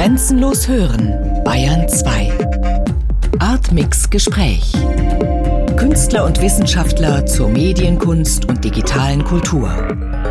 Grenzenlos hören, Bayern 2. Artmix Gespräch. Künstler und Wissenschaftler zur Medienkunst und digitalen Kultur.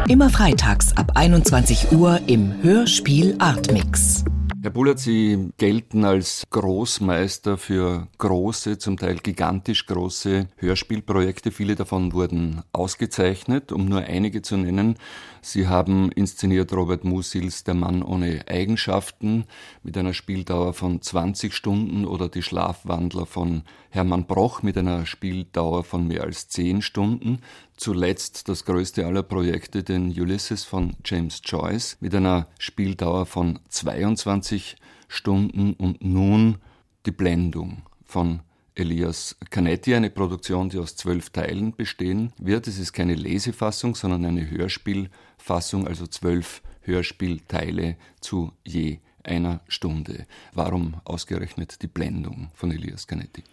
Immer freitags ab 21 Uhr im Hörspiel Artmix. Herr Bullert, Sie gelten als Großmeister für große, zum Teil gigantisch große Hörspielprojekte. Viele davon wurden ausgezeichnet, um nur einige zu nennen. Sie haben inszeniert Robert Musils Der Mann ohne Eigenschaften mit einer Spieldauer von 20 Stunden oder Die Schlafwandler von Hermann Broch mit einer Spieldauer von mehr als 10 Stunden. Zuletzt das größte aller Projekte, den Ulysses von James Joyce mit einer Spieldauer von 22 Stunden und nun die Blendung von Elias Canetti, eine Produktion, die aus zwölf Teilen bestehen wird. Es ist keine Lesefassung, sondern eine Hörspielfassung, also zwölf Hörspielteile zu je einer Stunde. Warum ausgerechnet die Blendung von Elias Canetti?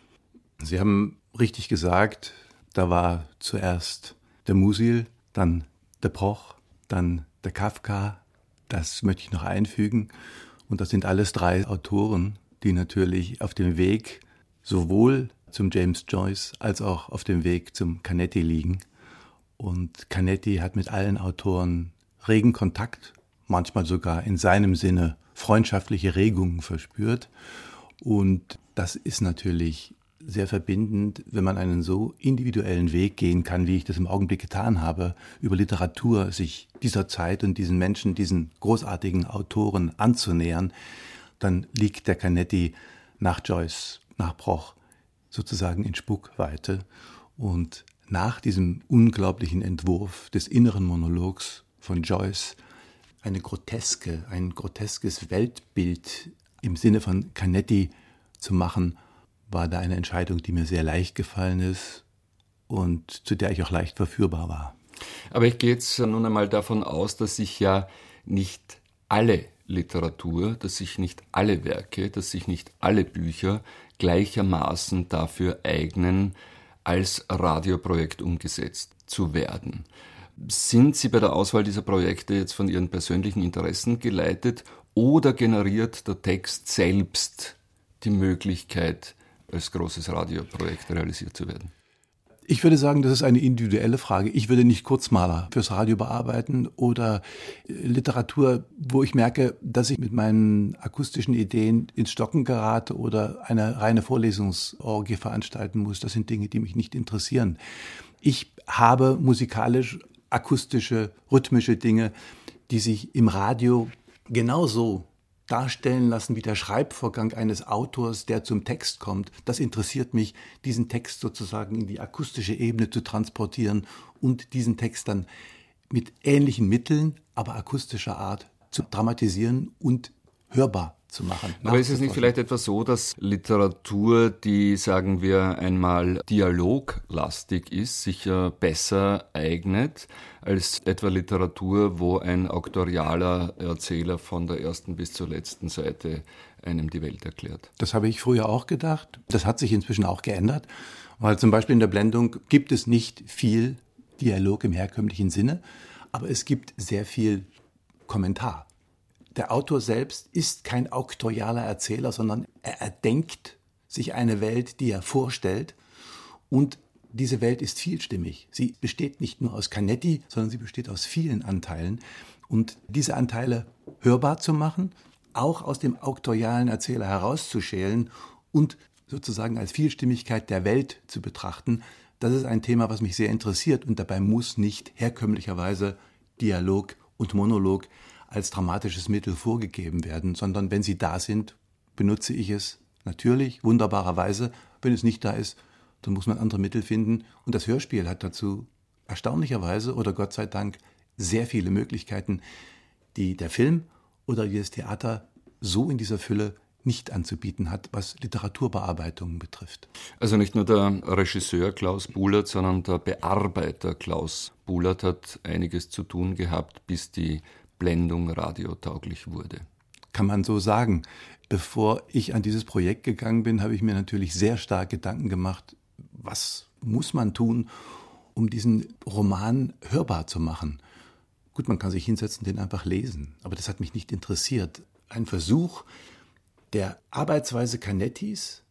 Sie haben richtig gesagt, da war zuerst der Musil, dann der Proch, dann der Kafka. Das möchte ich noch einfügen. Und das sind alles drei Autoren, die natürlich auf dem Weg sowohl zum James Joyce als auch auf dem Weg zum Canetti liegen. Und Canetti hat mit allen Autoren regen Kontakt, manchmal sogar in seinem Sinne freundschaftliche Regungen verspürt. Und das ist natürlich sehr verbindend, wenn man einen so individuellen Weg gehen kann, wie ich das im Augenblick getan habe, über Literatur sich dieser Zeit und diesen Menschen, diesen großartigen Autoren anzunähern, dann liegt der Canetti nach Joyce nach Broch sozusagen in Spuckweite. Und nach diesem unglaublichen Entwurf des inneren Monologs von Joyce eine groteske, ein groteskes Weltbild im Sinne von Canetti zu machen, war da eine Entscheidung, die mir sehr leicht gefallen ist und zu der ich auch leicht verführbar war. Aber ich gehe jetzt nun einmal davon aus, dass sich ja nicht alle Literatur, dass sich nicht alle Werke, dass sich nicht alle Bücher gleichermaßen dafür eignen, als Radioprojekt umgesetzt zu werden. Sind Sie bei der Auswahl dieser Projekte jetzt von Ihren persönlichen Interessen geleitet oder generiert der Text selbst die Möglichkeit, als großes Radioprojekt realisiert zu werden? Ich würde sagen, das ist eine individuelle Frage. Ich würde nicht Kurzmaler fürs Radio bearbeiten oder äh, Literatur, wo ich merke, dass ich mit meinen akustischen Ideen ins Stocken gerate oder eine reine Vorlesungsorgie veranstalten muss. Das sind Dinge, die mich nicht interessieren. Ich habe musikalisch akustische, rhythmische Dinge, die sich im Radio genauso darstellen lassen wie der Schreibvorgang eines Autors, der zum Text kommt. Das interessiert mich, diesen Text sozusagen in die akustische Ebene zu transportieren und diesen Text dann mit ähnlichen Mitteln, aber akustischer Art zu dramatisieren und hörbar zu machen. Aber ist es nicht vielleicht etwas so, dass Literatur, die, sagen wir einmal, dialoglastig ist, sich besser eignet als etwa Literatur, wo ein auktorialer Erzähler von der ersten bis zur letzten Seite einem die Welt erklärt? Das habe ich früher auch gedacht. Das hat sich inzwischen auch geändert, weil zum Beispiel in der Blendung gibt es nicht viel Dialog im herkömmlichen Sinne, aber es gibt sehr viel Kommentar der Autor selbst ist kein auktorialer Erzähler, sondern er erdenkt sich eine Welt, die er vorstellt. Und diese Welt ist vielstimmig. Sie besteht nicht nur aus Canetti, sondern sie besteht aus vielen Anteilen. Und diese Anteile hörbar zu machen, auch aus dem auktorialen Erzähler herauszuschälen und sozusagen als Vielstimmigkeit der Welt zu betrachten, das ist ein Thema, was mich sehr interessiert. Und dabei muss nicht herkömmlicherweise Dialog und Monolog als dramatisches Mittel vorgegeben werden, sondern wenn sie da sind, benutze ich es natürlich, wunderbarerweise. Wenn es nicht da ist, dann muss man andere Mittel finden. Und das Hörspiel hat dazu erstaunlicherweise oder Gott sei Dank sehr viele Möglichkeiten, die der Film oder das Theater so in dieser Fülle nicht anzubieten hat, was Literaturbearbeitungen betrifft. Also nicht nur der Regisseur Klaus Buhlert, sondern der Bearbeiter Klaus Buhlert hat einiges zu tun gehabt, bis die Blendung radiotauglich wurde. Kann man so sagen. Bevor ich an dieses Projekt gegangen bin, habe ich mir natürlich sehr stark Gedanken gemacht, was muss man tun, um diesen Roman hörbar zu machen. Gut, man kann sich hinsetzen, den einfach lesen, aber das hat mich nicht interessiert. ein Versuch der Arbeitsweise Canettis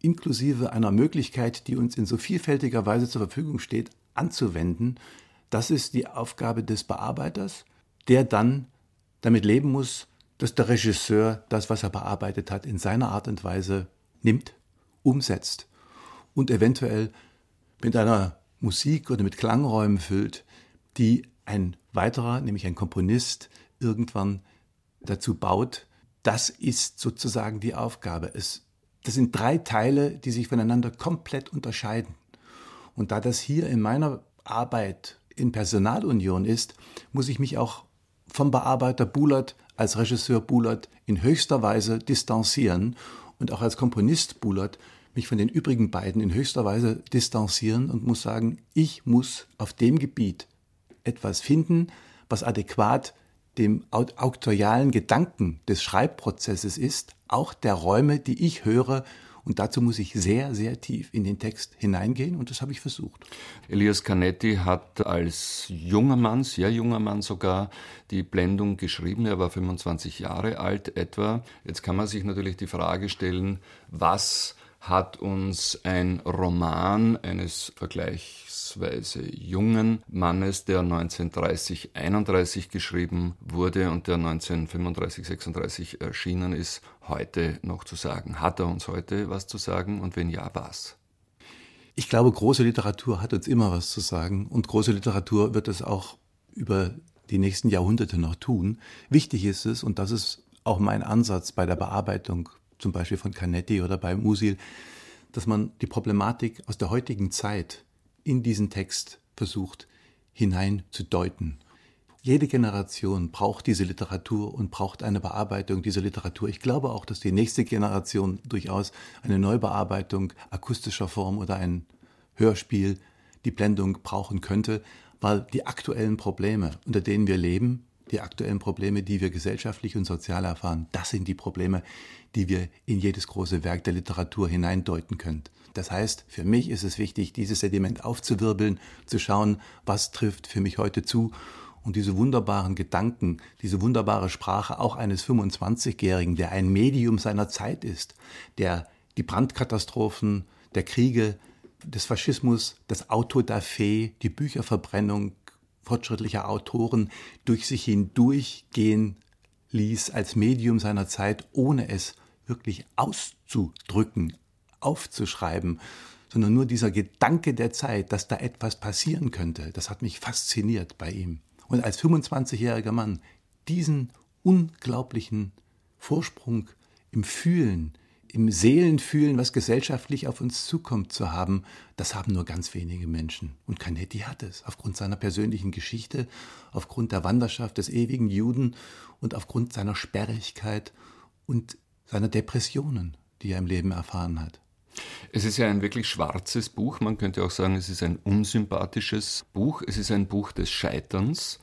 inklusive einer Möglichkeit, die uns in so vielfältiger Weise zur Verfügung steht, anzuwenden. Das ist die Aufgabe des Bearbeiters, der dann damit leben muss, dass der Regisseur das, was er bearbeitet hat, in seiner Art und Weise nimmt, umsetzt und eventuell mit einer Musik oder mit Klangräumen füllt, die ein weiterer, nämlich ein Komponist, irgendwann dazu baut. Das ist sozusagen die Aufgabe. Es, das sind drei Teile, die sich voneinander komplett unterscheiden. Und da das hier in meiner Arbeit in Personalunion ist, muss ich mich auch vom Bearbeiter Bulat als Regisseur Bulat in höchster Weise distanzieren und auch als Komponist Bulat mich von den übrigen beiden in höchster Weise distanzieren und muss sagen, ich muss auf dem Gebiet etwas finden, was adäquat dem auktorialen Gedanken des Schreibprozesses ist, auch der Räume, die ich höre. Und dazu muss ich sehr, sehr tief in den Text hineingehen und das habe ich versucht. Elias Canetti hat als junger Mann, sehr junger Mann sogar, die Blendung geschrieben. Er war 25 Jahre alt etwa. Jetzt kann man sich natürlich die Frage stellen, was hat uns ein Roman eines vergleichsweise jungen Mannes, der 1930, 31 geschrieben wurde und der 1935, 36 erschienen ist, heute noch zu sagen? Hat er uns heute was zu sagen und wenn ja, was? Ich glaube, große Literatur hat uns immer was zu sagen und große Literatur wird es auch über die nächsten Jahrhunderte noch tun. Wichtig ist es, und das ist auch mein Ansatz bei der Bearbeitung zum Beispiel von Canetti oder bei Musil, dass man die Problematik aus der heutigen Zeit in diesen Text versucht hineinzudeuten. Jede Generation braucht diese Literatur und braucht eine Bearbeitung dieser Literatur. Ich glaube auch, dass die nächste Generation durchaus eine Neubearbeitung akustischer Form oder ein Hörspiel, die Blendung brauchen könnte, weil die aktuellen Probleme, unter denen wir leben, die aktuellen Probleme, die wir gesellschaftlich und sozial erfahren, das sind die Probleme, die wir in jedes große Werk der Literatur hineindeuten können. Das heißt, für mich ist es wichtig, dieses Sediment aufzuwirbeln, zu schauen, was trifft für mich heute zu und diese wunderbaren Gedanken, diese wunderbare Sprache auch eines 25-Jährigen, der ein Medium seiner Zeit ist, der die Brandkatastrophen, der Kriege, des Faschismus, das Auto da Fe, die Bücherverbrennung fortschrittlicher Autoren durch sich hindurchgehen ließ als Medium seiner Zeit, ohne es wirklich auszudrücken, aufzuschreiben, sondern nur dieser Gedanke der Zeit, dass da etwas passieren könnte, das hat mich fasziniert bei ihm. Und als 25-jähriger Mann diesen unglaublichen Vorsprung im Fühlen, im Seelenfühlen, was gesellschaftlich auf uns zukommt, zu haben, das haben nur ganz wenige Menschen. Und Canetti hat es, aufgrund seiner persönlichen Geschichte, aufgrund der Wanderschaft des ewigen Juden und aufgrund seiner Sperrigkeit und seiner Depressionen, die er im Leben erfahren hat. Es ist ja ein wirklich schwarzes Buch. Man könnte auch sagen, es ist ein unsympathisches Buch. Es ist ein Buch des Scheiterns.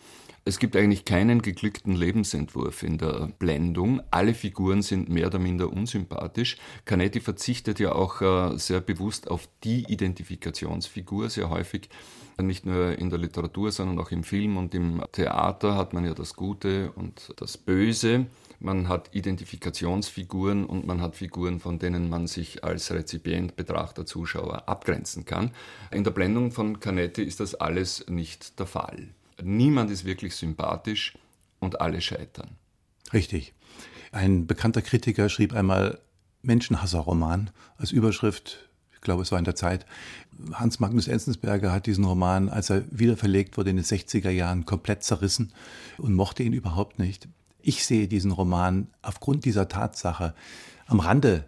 Es gibt eigentlich keinen geglückten Lebensentwurf in der Blendung. Alle Figuren sind mehr oder minder unsympathisch. Canetti verzichtet ja auch äh, sehr bewusst auf die Identifikationsfigur. Sehr häufig, nicht nur in der Literatur, sondern auch im Film und im Theater hat man ja das Gute und das Böse man hat Identifikationsfiguren und man hat Figuren, von denen man sich als Rezipient, Betrachter, Zuschauer abgrenzen kann. In der Blendung von Canetti ist das alles nicht der Fall. Niemand ist wirklich sympathisch und alle scheitern. Richtig. Ein bekannter Kritiker schrieb einmal Menschenhasser-Roman als Überschrift ich glaube, es war in der Zeit. Hans Magnus Enzensberger hat diesen Roman, als er wiederverlegt wurde in den 60er Jahren, komplett zerrissen und mochte ihn überhaupt nicht. Ich sehe diesen Roman aufgrund dieser Tatsache am Rande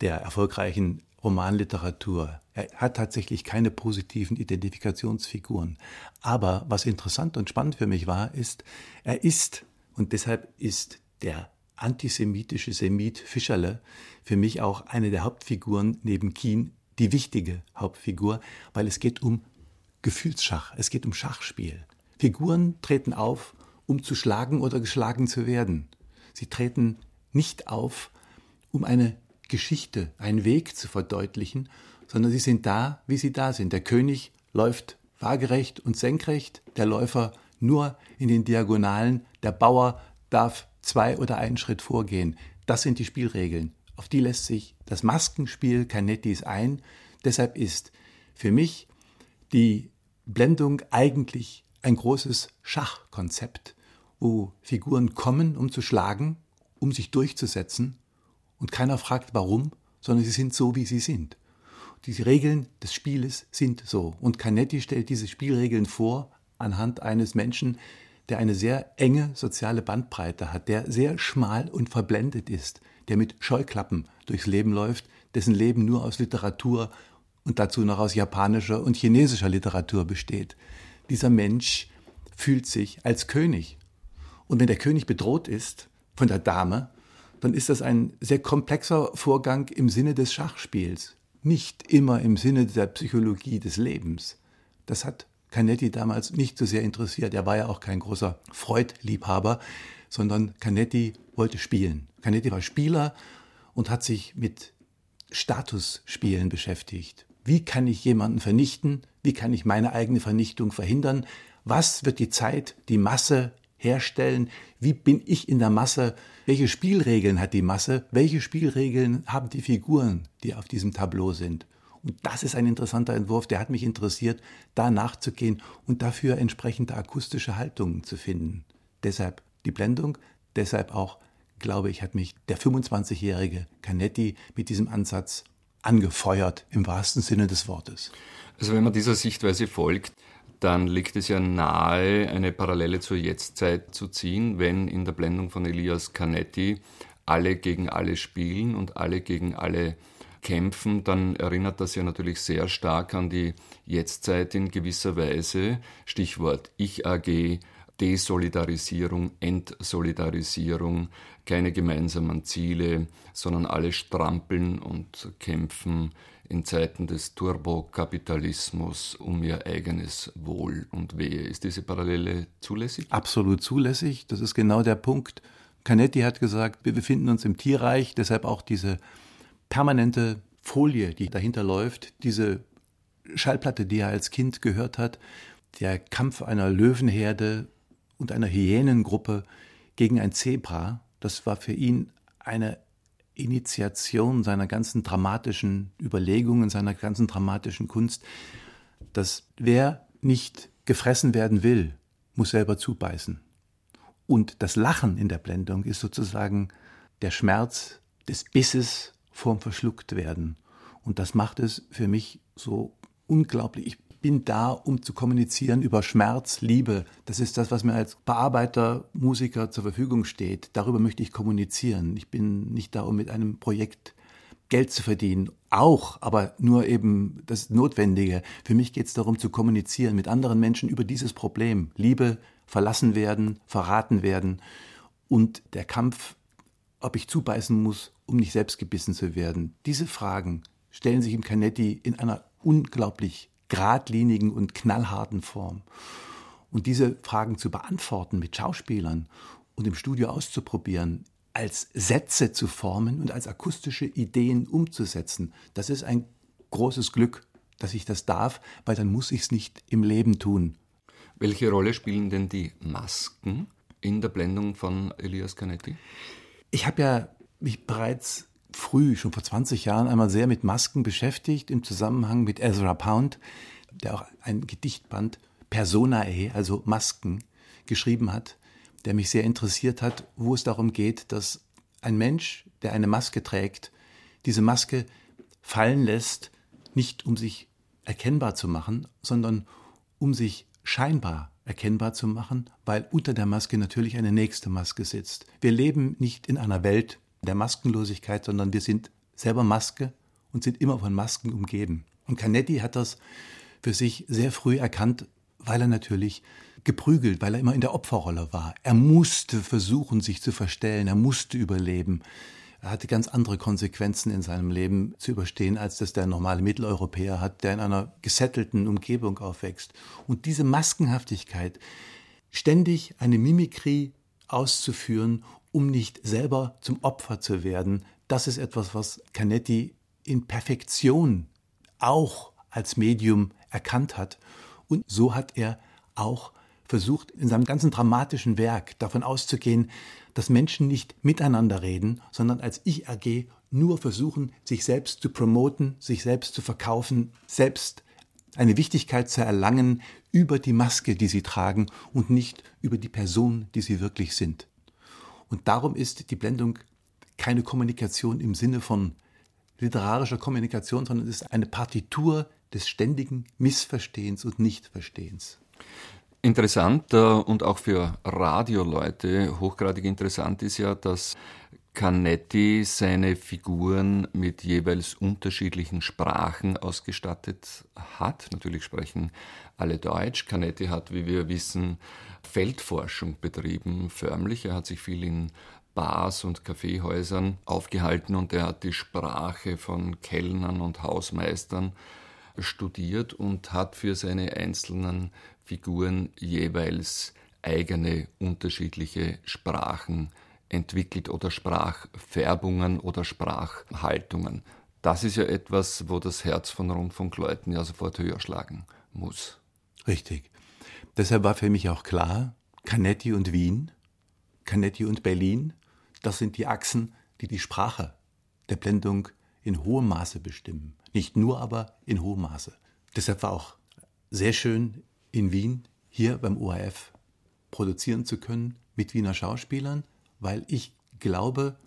der erfolgreichen Romanliteratur. Er hat tatsächlich keine positiven Identifikationsfiguren. Aber was interessant und spannend für mich war, ist, er ist, und deshalb ist der antisemitische Semit Fischerle für mich auch eine der Hauptfiguren neben Kien, die wichtige Hauptfigur, weil es geht um Gefühlsschach, es geht um Schachspiel. Figuren treten auf um zu schlagen oder geschlagen zu werden. Sie treten nicht auf, um eine Geschichte, einen Weg zu verdeutlichen, sondern sie sind da, wie sie da sind. Der König läuft waagerecht und senkrecht, der Läufer nur in den Diagonalen, der Bauer darf zwei oder einen Schritt vorgehen. Das sind die Spielregeln. Auf die lässt sich das Maskenspiel Canettis ein. Deshalb ist für mich die Blendung eigentlich ein großes Schachkonzept, wo Figuren kommen, um zu schlagen, um sich durchzusetzen und keiner fragt warum, sondern sie sind so, wie sie sind. Die Regeln des Spieles sind so. Und Canetti stellt diese Spielregeln vor anhand eines Menschen, der eine sehr enge soziale Bandbreite hat, der sehr schmal und verblendet ist, der mit Scheuklappen durchs Leben läuft, dessen Leben nur aus Literatur und dazu noch aus japanischer und chinesischer Literatur besteht. Dieser Mensch fühlt sich als König. Und wenn der König bedroht ist von der Dame, dann ist das ein sehr komplexer Vorgang im Sinne des Schachspiels, nicht immer im Sinne der Psychologie des Lebens. Das hat Canetti damals nicht so sehr interessiert. Er war ja auch kein großer Freud-Liebhaber, sondern Canetti wollte spielen. Canetti war Spieler und hat sich mit Statusspielen beschäftigt. Wie kann ich jemanden vernichten? Wie kann ich meine eigene Vernichtung verhindern? Was wird die Zeit, die Masse herstellen? Wie bin ich in der Masse? Welche Spielregeln hat die Masse? Welche Spielregeln haben die Figuren, die auf diesem Tableau sind? Und das ist ein interessanter Entwurf, der hat mich interessiert, da nachzugehen und dafür entsprechende akustische Haltungen zu finden. Deshalb die Blendung, deshalb auch, glaube ich, hat mich der 25-jährige Canetti mit diesem Ansatz angefeuert, im wahrsten Sinne des Wortes. Also wenn man dieser Sichtweise folgt, dann liegt es ja nahe, eine Parallele zur Jetztzeit zu ziehen, wenn in der Blendung von Elias Canetti alle gegen alle spielen und alle gegen alle kämpfen, dann erinnert das ja natürlich sehr stark an die Jetztzeit in gewisser Weise. Stichwort Ich AG, Desolidarisierung, Entsolidarisierung, keine gemeinsamen Ziele, sondern alle strampeln und kämpfen in Zeiten des Turbokapitalismus um ihr eigenes Wohl und Wehe. Ist diese Parallele zulässig? Absolut zulässig. Das ist genau der Punkt. Canetti hat gesagt, wir befinden uns im Tierreich, deshalb auch diese permanente Folie, die dahinter läuft, diese Schallplatte, die er als Kind gehört hat, der Kampf einer Löwenherde und einer Hyänengruppe gegen ein Zebra, das war für ihn eine Initiation seiner ganzen dramatischen Überlegungen, seiner ganzen dramatischen Kunst, dass wer nicht gefressen werden will, muss selber zubeißen. Und das Lachen in der Blendung ist sozusagen der Schmerz des Bisses vorm Verschlucktwerden. Und das macht es für mich so unglaublich. Ich bin da, um zu kommunizieren über Schmerz, Liebe. Das ist das, was mir als Bearbeiter, Musiker zur Verfügung steht. Darüber möchte ich kommunizieren. Ich bin nicht da, um mit einem Projekt Geld zu verdienen. Auch, aber nur eben das Notwendige. Für mich geht es darum zu kommunizieren mit anderen Menschen über dieses Problem. Liebe, verlassen werden, verraten werden und der Kampf, ob ich zubeißen muss, um nicht selbst gebissen zu werden. Diese Fragen stellen sich im Canetti in einer unglaublich geradlinigen und knallharten Form. Und diese Fragen zu beantworten mit Schauspielern und im Studio auszuprobieren, als Sätze zu formen und als akustische Ideen umzusetzen, das ist ein großes Glück, dass ich das darf, weil dann muss ich es nicht im Leben tun. Welche Rolle spielen denn die Masken in der Blendung von Elias Canetti? Ich habe ja mich bereits früh, schon vor 20 Jahren, einmal sehr mit Masken beschäftigt, im Zusammenhang mit Ezra Pound, der auch ein Gedichtband Personae, also Masken, geschrieben hat, der mich sehr interessiert hat, wo es darum geht, dass ein Mensch, der eine Maske trägt, diese Maske fallen lässt, nicht um sich erkennbar zu machen, sondern um sich scheinbar erkennbar zu machen, weil unter der Maske natürlich eine nächste Maske sitzt. Wir leben nicht in einer Welt, der Maskenlosigkeit, sondern wir sind selber Maske und sind immer von Masken umgeben. Und Canetti hat das für sich sehr früh erkannt, weil er natürlich geprügelt, weil er immer in der Opferrolle war. Er musste versuchen, sich zu verstellen, er musste überleben. Er hatte ganz andere Konsequenzen in seinem Leben zu überstehen, als das der normale Mitteleuropäer hat, der in einer gesettelten Umgebung aufwächst. Und diese Maskenhaftigkeit, ständig eine Mimikrie auszuführen um nicht selber zum Opfer zu werden. Das ist etwas, was Canetti in Perfektion auch als Medium erkannt hat. Und so hat er auch versucht in seinem ganzen dramatischen Werk davon auszugehen, dass Menschen nicht miteinander reden, sondern als Ich-AG nur versuchen, sich selbst zu promoten, sich selbst zu verkaufen, selbst eine Wichtigkeit zu erlangen über die Maske, die sie tragen und nicht über die Person, die sie wirklich sind. Und darum ist die Blendung keine Kommunikation im Sinne von literarischer Kommunikation, sondern es ist eine Partitur des ständigen Missverstehens und Nichtverstehens. Interessant äh, und auch für Radioleute hochgradig interessant ist ja, dass Canetti seine Figuren mit jeweils unterschiedlichen Sprachen ausgestattet hat. Natürlich sprechen alle Deutsch. Canetti hat, wie wir wissen, Feldforschung betrieben, förmlich. Er hat sich viel in Bars und Kaffeehäusern aufgehalten und er hat die Sprache von Kellnern und Hausmeistern studiert und hat für seine einzelnen Figuren jeweils eigene unterschiedliche Sprachen entwickelt oder Sprachfärbungen oder Sprachhaltungen. Das ist ja etwas, wo das Herz von Rundfunkleuten ja sofort höher schlagen muss. Richtig. Deshalb war für mich auch klar, Canetti und Wien, Canetti und Berlin, das sind die Achsen, die die Sprache der Blendung in hohem Maße bestimmen. Nicht nur, aber in hohem Maße. Deshalb war auch sehr schön in Wien, hier beim ORF, produzieren zu können mit Wiener Schauspielern, weil ich glaube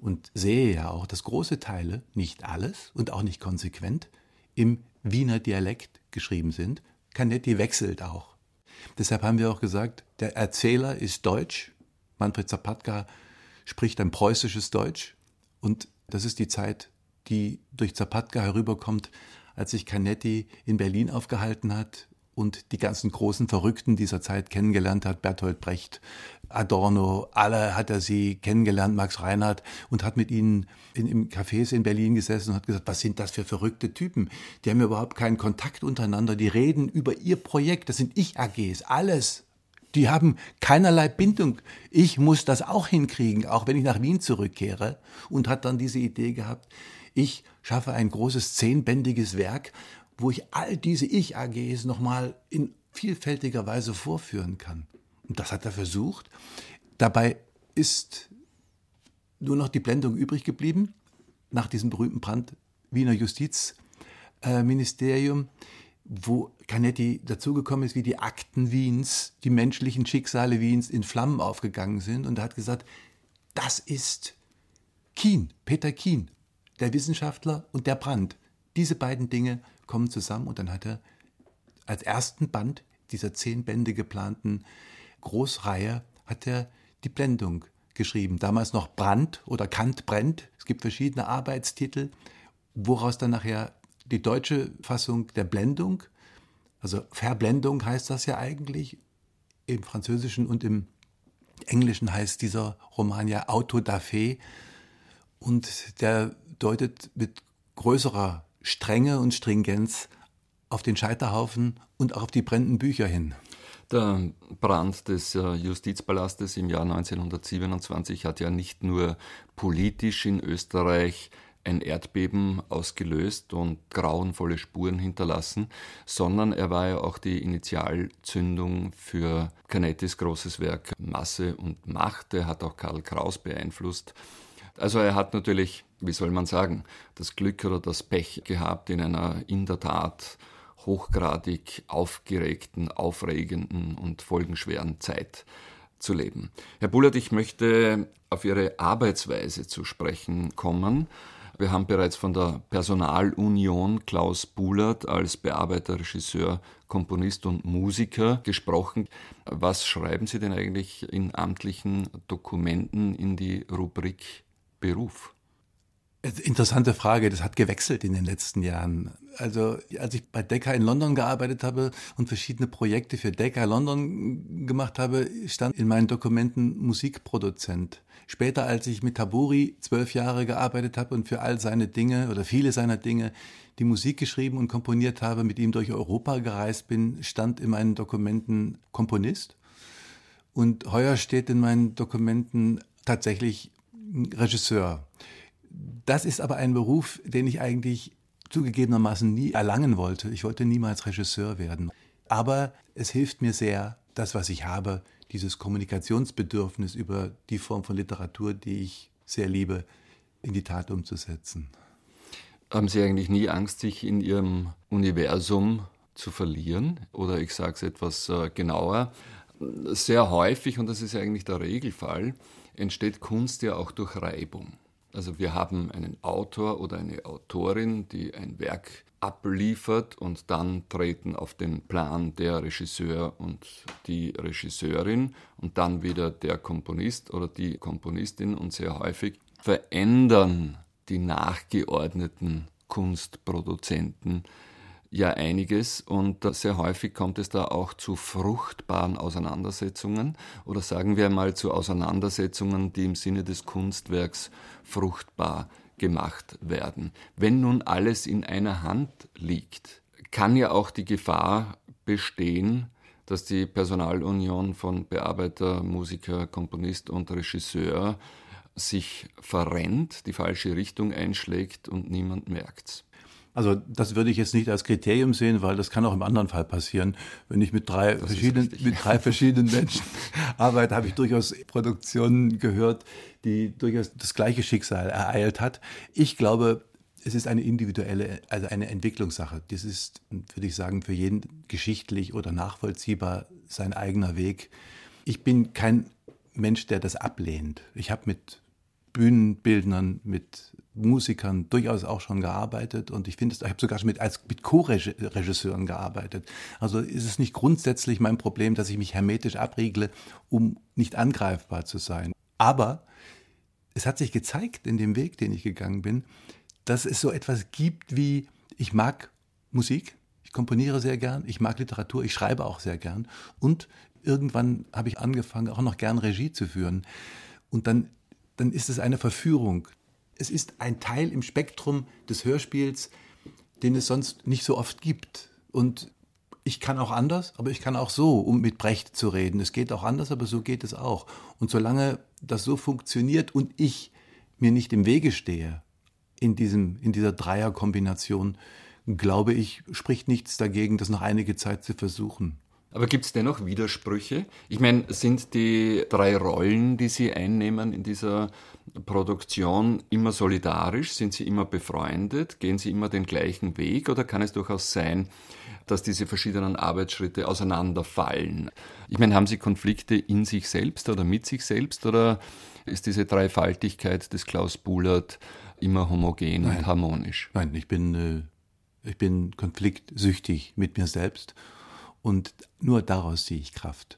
und sehe ja auch, dass große Teile, nicht alles und auch nicht konsequent, im Wiener Dialekt geschrieben sind. Canetti wechselt auch. Deshalb haben wir auch gesagt, der Erzähler ist Deutsch. Manfred Zapatka spricht ein preußisches Deutsch. Und das ist die Zeit, die durch Zapatka herüberkommt, als sich Canetti in Berlin aufgehalten hat und die ganzen großen Verrückten dieser Zeit kennengelernt hat, Bertolt Brecht, Adorno, alle hat er sie kennengelernt, Max Reinhardt, und hat mit ihnen in, im Cafés in Berlin gesessen und hat gesagt, was sind das für verrückte Typen? Die haben überhaupt keinen Kontakt untereinander, die reden über ihr Projekt, das sind Ich-AGs, alles. Die haben keinerlei Bindung. Ich muss das auch hinkriegen, auch wenn ich nach Wien zurückkehre. Und hat dann diese Idee gehabt, ich schaffe ein großes zehnbändiges Werk, wo ich all diese Ich-AGs nochmal in vielfältiger Weise vorführen kann. Und das hat er versucht. Dabei ist nur noch die Blendung übrig geblieben, nach diesem berühmten Brand Wiener Justizministerium, wo Canetti dazugekommen ist, wie die Akten Wiens, die menschlichen Schicksale Wiens in Flammen aufgegangen sind. Und er hat gesagt, das ist Kien, Peter Kien, der Wissenschaftler und der Brand. Diese beiden Dinge kommen zusammen und dann hat er als ersten Band dieser zehn Bände geplanten Großreihe hat er die Blendung geschrieben. Damals noch Brand oder Kant brennt. Es gibt verschiedene Arbeitstitel, woraus dann nachher die deutsche Fassung der Blendung, also Verblendung heißt das ja eigentlich, im Französischen und im Englischen heißt dieser Roman ja Auto da Fe und der deutet mit größerer Strenge und Stringenz auf den Scheiterhaufen und auch auf die brennenden Bücher hin. Der Brand des äh, Justizpalastes im Jahr 1927 hat ja nicht nur politisch in Österreich ein Erdbeben ausgelöst und grauenvolle Spuren hinterlassen, sondern er war ja auch die Initialzündung für Canettis großes Werk Masse und Macht. Er hat auch Karl Kraus beeinflusst. Also er hat natürlich, wie soll man sagen, das Glück oder das Pech gehabt, in einer in der Tat hochgradig aufgeregten, aufregenden und folgenschweren Zeit zu leben. Herr Bullert, ich möchte auf Ihre Arbeitsweise zu sprechen kommen. Wir haben bereits von der Personalunion Klaus Bullert als Bearbeiter, Regisseur, Komponist und Musiker gesprochen. Was schreiben Sie denn eigentlich in amtlichen Dokumenten in die Rubrik Beruf? Interessante Frage, das hat gewechselt in den letzten Jahren. Also als ich bei Decca in London gearbeitet habe und verschiedene Projekte für Decca London gemacht habe, stand in meinen Dokumenten Musikproduzent. Später, als ich mit Taburi zwölf Jahre gearbeitet habe und für all seine Dinge oder viele seiner Dinge die Musik geschrieben und komponiert habe, mit ihm durch Europa gereist bin, stand in meinen Dokumenten Komponist. Und heuer steht in meinen Dokumenten tatsächlich Regisseur. Das ist aber ein Beruf, den ich eigentlich zugegebenermaßen nie erlangen wollte. Ich wollte niemals Regisseur werden. Aber es hilft mir sehr, das, was ich habe, dieses Kommunikationsbedürfnis über die Form von Literatur, die ich sehr liebe, in die Tat umzusetzen. Haben Sie eigentlich nie Angst, sich in Ihrem Universum zu verlieren? Oder ich sage es etwas äh, genauer, sehr häufig, und das ist eigentlich der Regelfall, entsteht Kunst ja auch durch Reibung. Also wir haben einen Autor oder eine Autorin, die ein Werk abliefert und dann treten auf den Plan der Regisseur und die Regisseurin und dann wieder der Komponist oder die Komponistin und sehr häufig verändern die nachgeordneten Kunstproduzenten ja einiges und sehr häufig kommt es da auch zu fruchtbaren Auseinandersetzungen oder sagen wir mal zu Auseinandersetzungen, die im Sinne des Kunstwerks fruchtbar gemacht werden. Wenn nun alles in einer Hand liegt, kann ja auch die Gefahr bestehen, dass die Personalunion von Bearbeiter, Musiker, Komponist und Regisseur sich verrennt, die falsche Richtung einschlägt und niemand merkt's. Also das würde ich jetzt nicht als Kriterium sehen, weil das kann auch im anderen Fall passieren. Wenn ich mit drei, verschiedenen, mit drei verschiedenen Menschen arbeite, habe ich durchaus Produktionen gehört, die durchaus das gleiche Schicksal ereilt hat. Ich glaube, es ist eine individuelle, also eine Entwicklungssache. Das ist, würde ich sagen, für jeden geschichtlich oder nachvollziehbar sein eigener Weg. Ich bin kein Mensch, der das ablehnt. Ich habe mit Bühnenbildnern, mit Musikern durchaus auch schon gearbeitet und ich finde, ich habe sogar schon mit, mit Co-Regisseuren gearbeitet. Also ist es nicht grundsätzlich mein Problem, dass ich mich hermetisch abriegle, um nicht angreifbar zu sein. Aber es hat sich gezeigt in dem Weg, den ich gegangen bin, dass es so etwas gibt wie, ich mag Musik, ich komponiere sehr gern, ich mag Literatur, ich schreibe auch sehr gern und irgendwann habe ich angefangen, auch noch gern Regie zu führen. Und dann dann ist es eine Verführung. Es ist ein Teil im Spektrum des Hörspiels, den es sonst nicht so oft gibt. Und ich kann auch anders, aber ich kann auch so, um mit Brecht zu reden. Es geht auch anders, aber so geht es auch. Und solange das so funktioniert und ich mir nicht im Wege stehe in, diesem, in dieser Dreierkombination, glaube ich, spricht nichts dagegen, das noch einige Zeit zu versuchen. Aber gibt es dennoch Widersprüche? Ich meine, sind die drei Rollen, die Sie einnehmen in dieser Produktion, immer solidarisch? Sind sie immer befreundet? Gehen sie immer den gleichen Weg? Oder kann es durchaus sein, dass diese verschiedenen Arbeitsschritte auseinanderfallen? Ich meine, haben Sie Konflikte in sich selbst oder mit sich selbst? Oder ist diese Dreifaltigkeit des Klaus Bullert immer homogen Nein. und harmonisch? Nein, ich bin, äh, ich bin konfliktsüchtig mit mir selbst und nur daraus sehe ich Kraft.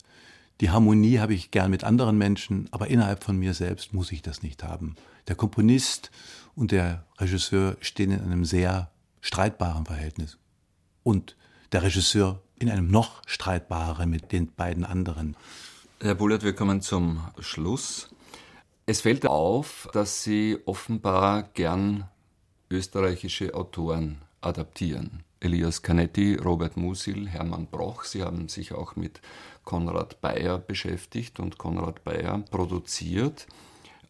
Die Harmonie habe ich gern mit anderen Menschen, aber innerhalb von mir selbst muss ich das nicht haben. Der Komponist und der Regisseur stehen in einem sehr streitbaren Verhältnis. Und der Regisseur in einem noch streitbareren mit den beiden anderen. Herr Bullert, wir kommen zum Schluss. Es fällt auf, dass Sie offenbar gern österreichische Autoren adaptieren. Elias Canetti, Robert Musil, Hermann Broch. Sie haben sich auch mit Konrad Bayer beschäftigt und Konrad Bayer produziert.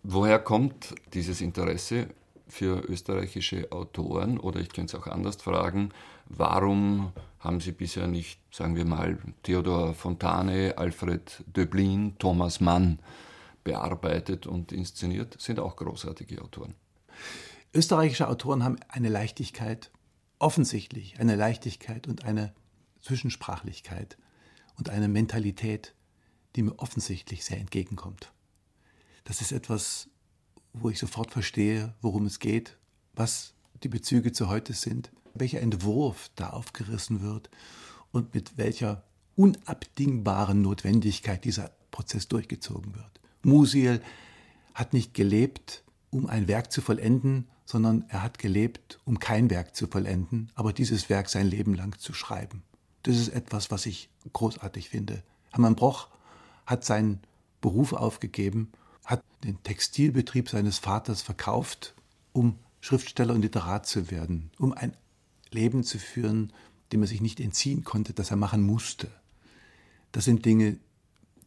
Woher kommt dieses Interesse für österreichische Autoren? Oder ich könnte es auch anders fragen, warum haben Sie bisher nicht, sagen wir mal, Theodor Fontane, Alfred Döblin, Thomas Mann bearbeitet und inszeniert? Sind auch großartige Autoren. Österreichische Autoren haben eine Leichtigkeit, offensichtlich eine Leichtigkeit und eine Zwischensprachlichkeit und eine Mentalität, die mir offensichtlich sehr entgegenkommt. Das ist etwas, wo ich sofort verstehe, worum es geht, was die Bezüge zu heute sind, welcher Entwurf da aufgerissen wird und mit welcher unabdingbaren Notwendigkeit dieser Prozess durchgezogen wird. Musil hat nicht gelebt, um ein Werk zu vollenden, sondern er hat gelebt, um kein Werk zu vollenden, aber dieses Werk sein Leben lang zu schreiben. Das ist etwas, was ich großartig finde. Hermann Broch hat seinen Beruf aufgegeben, hat den Textilbetrieb seines Vaters verkauft, um Schriftsteller und Literat zu werden, um ein Leben zu führen, dem er sich nicht entziehen konnte, das er machen musste. Das sind Dinge,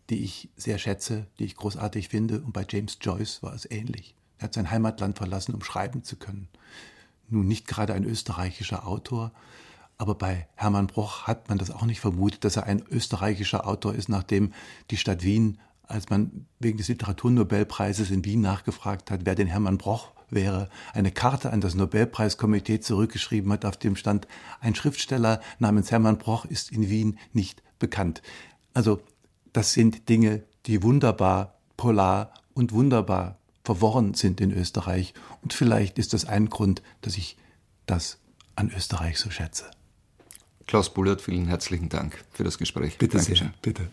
die ich sehr schätze, die ich großartig finde, und bei James Joyce war es ähnlich. Er hat sein Heimatland verlassen, um schreiben zu können. Nun nicht gerade ein österreichischer Autor, Aber bei Hermann Broch hat man das auch nicht vermutet, dass er ein österreichischer Autor ist, nachdem die Stadt Wien, als man wegen des Literaturnobelpreises in Wien nachgefragt hat, wer den Hermann Broch wäre, eine Karte an das Nobelpreiskomitee zurückgeschrieben hat, auf dem stand, ein Schriftsteller namens Hermann Broch ist in Wien nicht bekannt. Also das sind Dinge, die wunderbar polar und wunderbar verworren sind in Österreich. Und vielleicht ist das ein Grund, dass ich das an Österreich so schätze. Klaus Bullert, vielen herzlichen Dank für das Gespräch. Bitte Dankeschön. sehr, bitte.